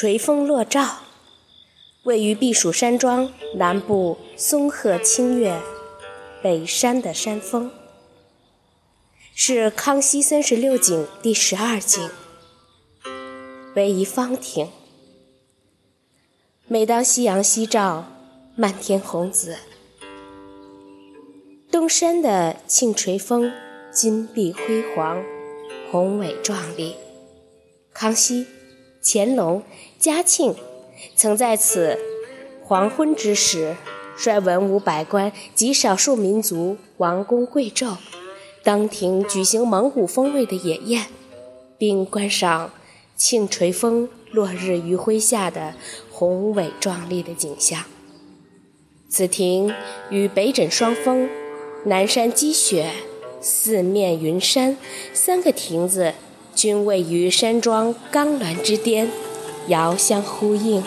垂风落照，位于避暑山庄南部松鹤清月北山的山峰，是康熙三十六景第十二景，为一方亭。每当夕阳西照，漫天红紫，东山的庆垂峰金碧辉煌，宏伟壮丽。康熙。乾隆、嘉庆曾在此黄昏之时，率文武百官及少数民族王公贵胄当庭举行蒙古风味的野宴，并观赏庆垂峰落日余晖下的宏伟壮丽的景象。此亭与北枕双峰、南山积雪、四面云山三个亭子。均位于山庄冈峦之巅，遥相呼应。